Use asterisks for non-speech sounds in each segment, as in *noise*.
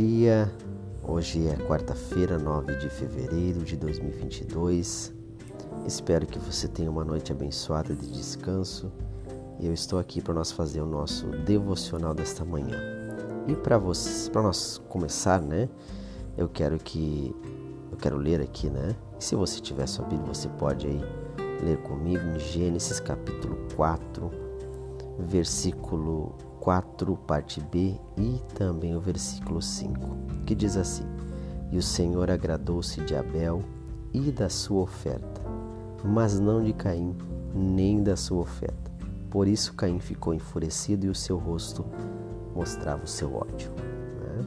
dia. Hoje é quarta-feira, 9 de fevereiro de 2022. Espero que você tenha uma noite abençoada de descanso. Eu estou aqui para nós fazer o nosso devocional desta manhã. E para vocês, para nós começar, né? Eu quero que eu quero ler aqui, né? E se você tiver sua Bíblia, você pode aí ler comigo em Gênesis capítulo 4, versículo 4, parte B, e também o versículo 5, que diz assim: E o Senhor agradou-se de Abel e da sua oferta, mas não de Caim, nem da sua oferta. Por isso Caim ficou enfurecido e o seu rosto mostrava o seu ódio. Né?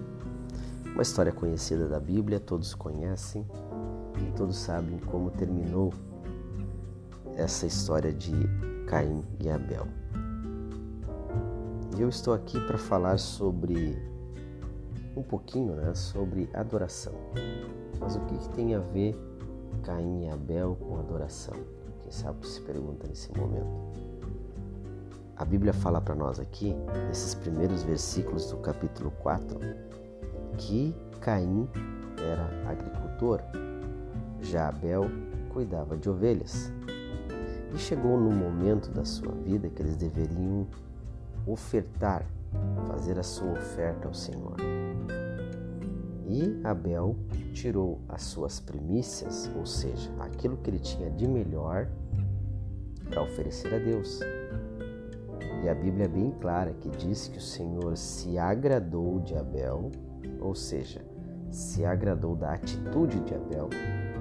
Uma história conhecida da Bíblia, todos conhecem e todos sabem como terminou essa história de Caim e Abel. E eu estou aqui para falar sobre um pouquinho, né, sobre adoração. Mas o que, que tem a ver Caim e Abel com adoração? Quem sabe se pergunta nesse momento. A Bíblia fala para nós aqui, nesses primeiros versículos do capítulo 4, que Caim era agricultor, já Abel cuidava de ovelhas. E chegou no momento da sua vida que eles deveriam ofertar, fazer a sua oferta ao Senhor. E Abel tirou as suas primícias, ou seja, aquilo que ele tinha de melhor, para oferecer a Deus. E a Bíblia é bem clara que diz que o Senhor se agradou de Abel, ou seja, se agradou da atitude de Abel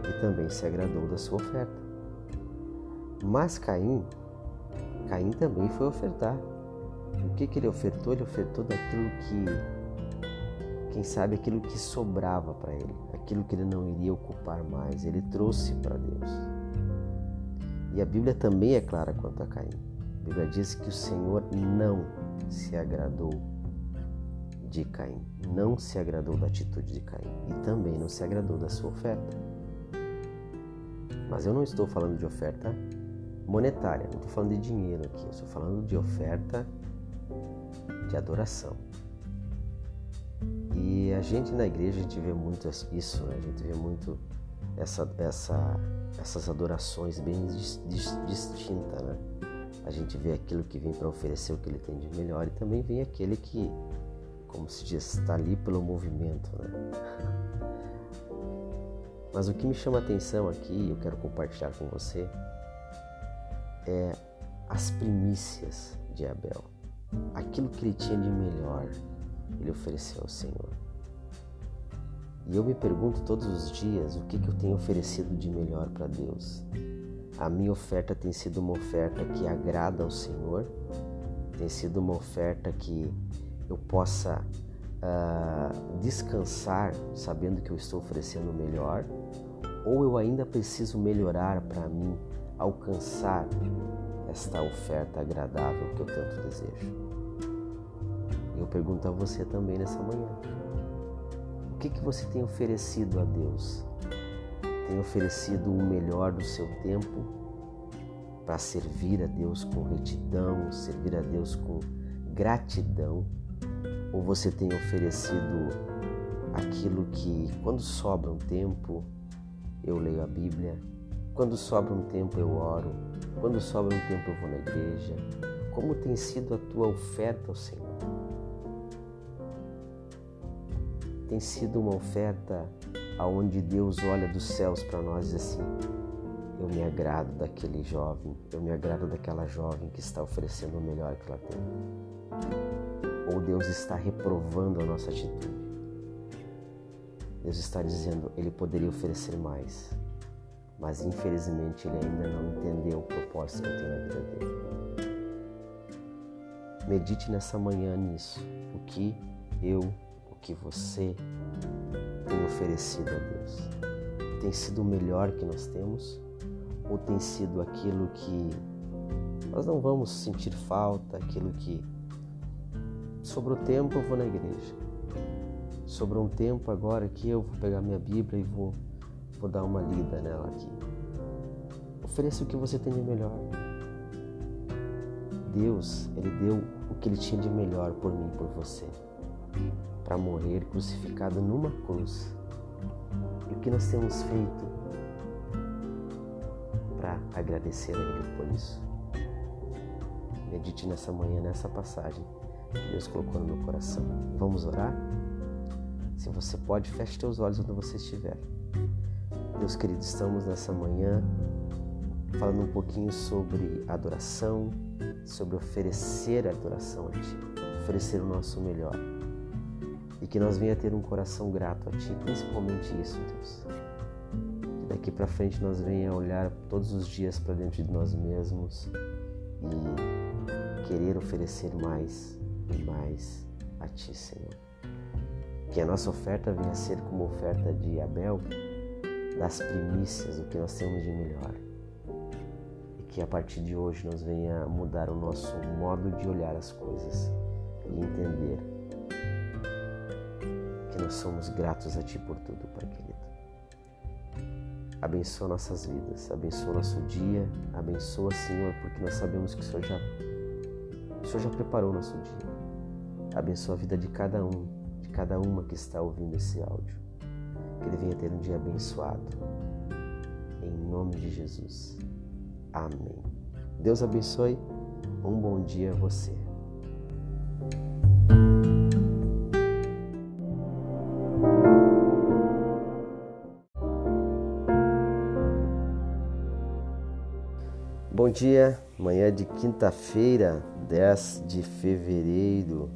e também se agradou da sua oferta. Mas Caim, Caim também foi ofertar. O que, que ele ofertou? Ele ofertou daquilo que, quem sabe, aquilo que sobrava para ele, aquilo que ele não iria ocupar mais. Ele trouxe para Deus. E a Bíblia também é clara quanto a Caim. A Bíblia diz que o Senhor não se agradou de Caim, não se agradou da atitude de Caim e também não se agradou da sua oferta. Mas eu não estou falando de oferta monetária, não estou falando de dinheiro aqui, eu estou falando de oferta de adoração. E a gente na igreja a gente vê muito isso, né? a gente vê muito essa, essa, essas adorações bem distintas, né? A gente vê aquilo que vem para oferecer o que ele tem de melhor e também vem aquele que, como se diz, está ali pelo movimento, né? *laughs* Mas o que me chama a atenção aqui, eu quero compartilhar com você, é as primícias de Abel aquilo que ele tinha de melhor, ele ofereceu ao Senhor. E eu me pergunto todos os dias o que, que eu tenho oferecido de melhor para Deus. A minha oferta tem sido uma oferta que agrada ao Senhor, tem sido uma oferta que eu possa uh, descansar sabendo que eu estou oferecendo o melhor, ou eu ainda preciso melhorar para mim alcançar esta oferta agradável que eu tanto desejo. Eu pergunto a você também nessa manhã: o que, que você tem oferecido a Deus? Tem oferecido o melhor do seu tempo para servir a Deus com retidão, servir a Deus com gratidão? Ou você tem oferecido aquilo que, quando sobra um tempo, eu leio a Bíblia, quando sobra um tempo eu oro, quando sobra um tempo eu vou na igreja. Como tem sido a tua oferta ao Senhor? Tem sido uma oferta aonde Deus olha dos céus para nós e diz assim: eu me agrado daquele jovem, eu me agrado daquela jovem que está oferecendo o melhor que ela tem. Ou Deus está reprovando a nossa atitude. Deus está dizendo, ele poderia oferecer mais mas infelizmente ele ainda não entendeu o propósito que eu tenho na vida dele. Medite nessa manhã nisso, o que eu, o que você tem oferecido a Deus. Tem sido o melhor que nós temos ou tem sido aquilo que nós não vamos sentir falta, aquilo que sobrou tempo eu vou na igreja. Sobrou um tempo agora que eu vou pegar minha Bíblia e vou Vou dar uma lida nela aqui. Ofereça o que você tem de melhor. Deus, Ele deu o que Ele tinha de melhor por mim e por você, para morrer crucificado numa cruz. E o que nós temos feito para agradecer a Ele por isso? Medite nessa manhã, nessa passagem que Deus colocou no meu coração. Vamos orar? Se você pode, feche teus olhos onde você estiver. Deus querido, estamos nessa manhã falando um pouquinho sobre adoração, sobre oferecer adoração a Ti, oferecer o nosso melhor. E que nós venha ter um coração grato a Ti, principalmente isso, Deus. Que daqui para frente nós venha olhar todos os dias para dentro de nós mesmos e querer oferecer mais e mais a Ti, Senhor. Que a nossa oferta venha a ser como a oferta de Abel, das primícias, o que nós temos de melhor que a partir de hoje nós venha mudar o nosso modo de olhar as coisas e entender que nós somos gratos a Ti por tudo, Pai querido. Abençoa nossas vidas, abençoa nosso dia, abençoa, Senhor, porque nós sabemos que o Senhor já, o Senhor já preparou nosso dia. Abençoa a vida de cada um, de cada uma que está ouvindo esse áudio. Que ele venha ter um dia abençoado. Em nome de Jesus. Amém. Deus abençoe. Um bom dia a você. Bom dia, manhã de quinta-feira, 10 de fevereiro.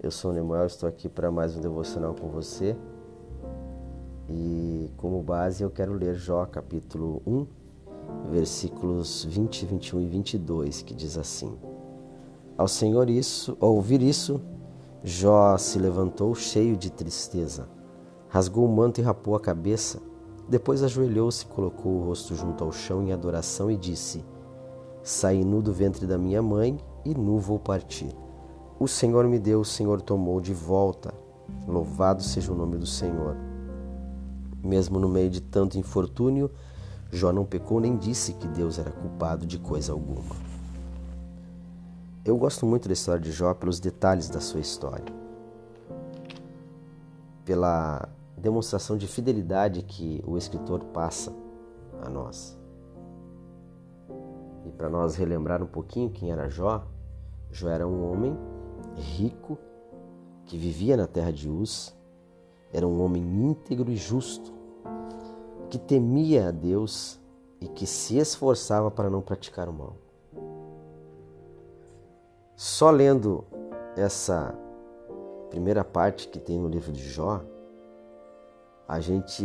Eu sou o Nemuel, estou aqui para mais um devocional com você. E como base eu quero ler Jó capítulo 1, versículos 20, 21 e 22, que diz assim: Ao Senhor isso, ao ouvir isso, Jó se levantou cheio de tristeza, rasgou o manto e rapou a cabeça. Depois ajoelhou-se, colocou o rosto junto ao chão em adoração e disse: Saí nu do ventre da minha mãe e nu vou partir. O Senhor me deu, o Senhor tomou de volta. Louvado seja o nome do Senhor. Mesmo no meio de tanto infortúnio, Jó não pecou nem disse que Deus era culpado de coisa alguma. Eu gosto muito da história de Jó pelos detalhes da sua história, pela demonstração de fidelidade que o escritor passa a nós. E para nós relembrar um pouquinho quem era Jó, Jó era um homem rico que vivia na terra de Uz, era um homem íntegro e justo, que temia a Deus e que se esforçava para não praticar o mal. Só lendo essa primeira parte que tem no livro de Jó, a gente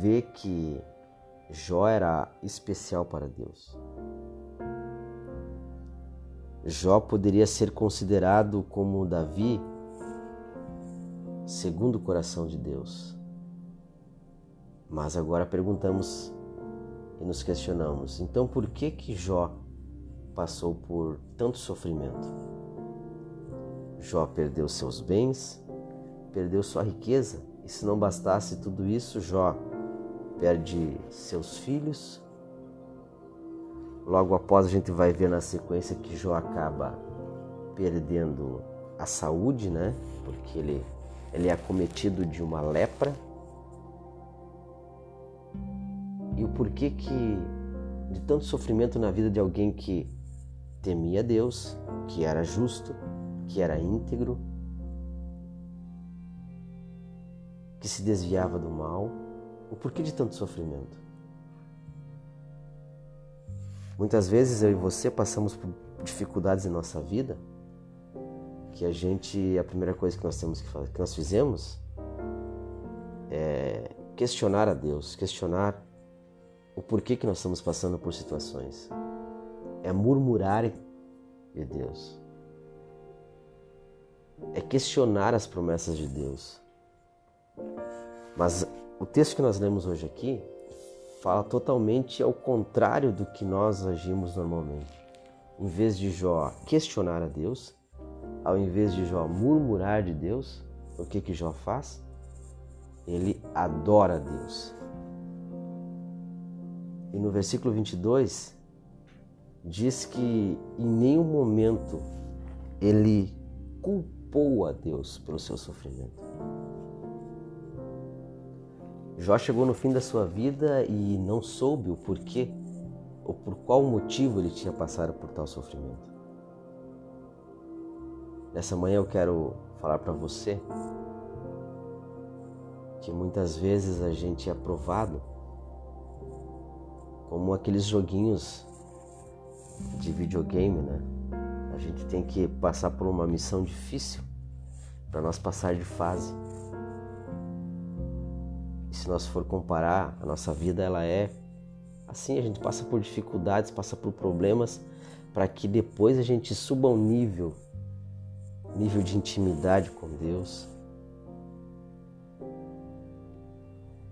vê que Jó era especial para Deus. Jó poderia ser considerado como Davi, segundo o coração de Deus. Mas agora perguntamos e nos questionamos: então por que que Jó passou por tanto sofrimento? Jó perdeu seus bens, perdeu sua riqueza, e se não bastasse tudo isso, Jó perde seus filhos. Logo após a gente vai ver na sequência que Jó acaba perdendo a saúde, né? Porque ele, ele é acometido de uma lepra e o porquê que de tanto sofrimento na vida de alguém que temia Deus, que era justo, que era íntegro, que se desviava do mal, o porquê de tanto sofrimento? Muitas vezes eu e você passamos por dificuldades em nossa vida que a gente, a primeira coisa que nós temos que fazer, que nós fizemos é questionar a Deus, questionar o porquê que nós estamos passando por situações. É murmurar de Deus. É questionar as promessas de Deus. Mas o texto que nós lemos hoje aqui fala totalmente ao contrário do que nós agimos normalmente. Em vez de Jó questionar a Deus, ao invés de Jó murmurar de Deus, o que que Jó faz? Ele adora a Deus. E no versículo 22 diz que em nenhum momento ele culpou a Deus pelo seu sofrimento. Jó chegou no fim da sua vida e não soube o porquê ou por qual motivo ele tinha passado por tal sofrimento. Nessa manhã eu quero falar para você que muitas vezes a gente é provado como aqueles joguinhos de videogame, né? A gente tem que passar por uma missão difícil para nós passar de fase. E se nós for comparar, a nossa vida ela é assim, a gente passa por dificuldades, passa por problemas para que depois a gente suba um nível, nível de intimidade com Deus.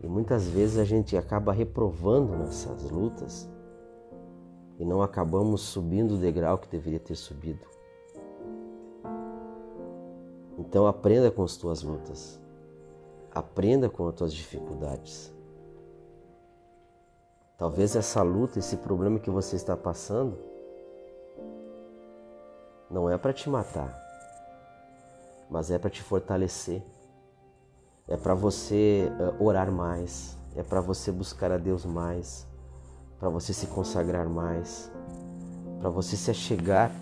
E muitas vezes a gente acaba reprovando nessas lutas e não acabamos subindo o degrau que deveria ter subido. Então aprenda com as tuas lutas. Aprenda com as tuas dificuldades. Talvez essa luta, esse problema que você está passando, não é para te matar, mas é para te fortalecer. É para você eh, orar mais, é para você buscar a Deus mais, para você se consagrar mais, para você se achegar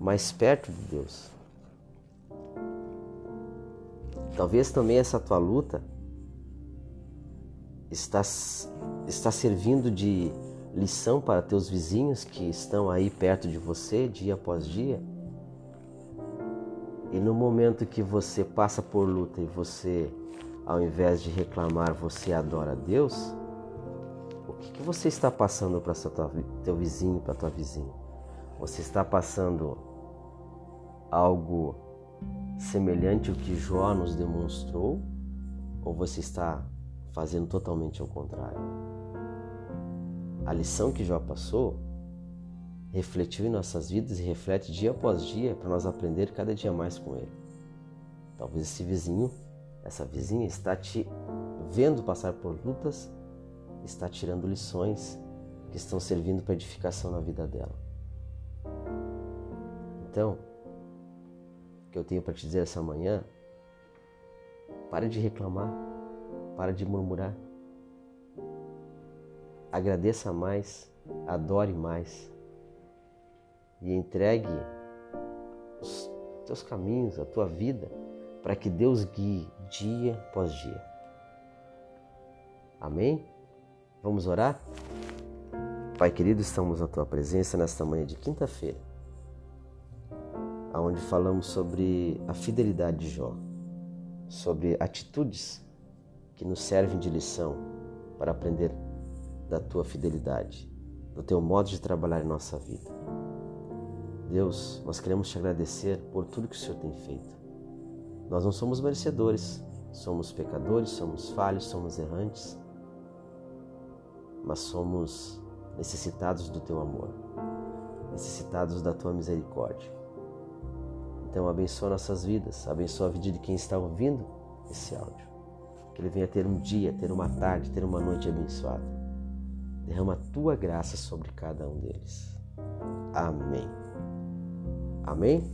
mais perto de Deus. Talvez também essa tua luta está, está servindo de lição para teus vizinhos que estão aí perto de você dia após dia. E no momento que você passa por luta e você, ao invés de reclamar, você adora a Deus, o que, que você está passando para teu vizinho, para tua vizinha? Você está passando algo semelhante ao que Jó nos demonstrou? Ou você está fazendo totalmente ao contrário? A lição que Jó passou refletiu em nossas vidas e reflete dia após dia para nós aprender cada dia mais com ele. Talvez esse vizinho, essa vizinha está te vendo passar por lutas está tirando lições que estão servindo para edificação na vida dela. Então, o que eu tenho para te dizer essa manhã, pare de reclamar, pare de murmurar. Agradeça mais, adore mais e entregue os teus caminhos, a tua vida, para que Deus guie dia após dia. Amém? Vamos orar? Pai querido, estamos na tua presença nesta manhã de quinta-feira, onde falamos sobre a fidelidade de Jó, sobre atitudes que nos servem de lição para aprender da tua fidelidade, do teu modo de trabalhar em nossa vida. Deus, nós queremos te agradecer por tudo que o Senhor tem feito. Nós não somos merecedores, somos pecadores, somos falhos, somos errantes mas somos necessitados do teu amor, necessitados da tua misericórdia. Então abençoa nossas vidas, abençoa a vida de quem está ouvindo esse áudio. Que ele venha ter um dia, ter uma tarde, ter uma noite abençoada. Derrama a tua graça sobre cada um deles. Amém. Amém?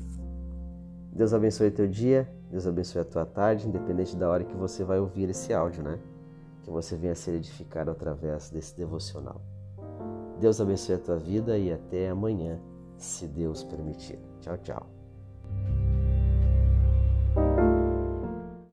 Deus abençoe teu dia, Deus abençoe a tua tarde, independente da hora que você vai ouvir esse áudio, né? que você venha ser edificado através desse devocional. Deus abençoe a tua vida e até amanhã, se Deus permitir. Tchau, tchau.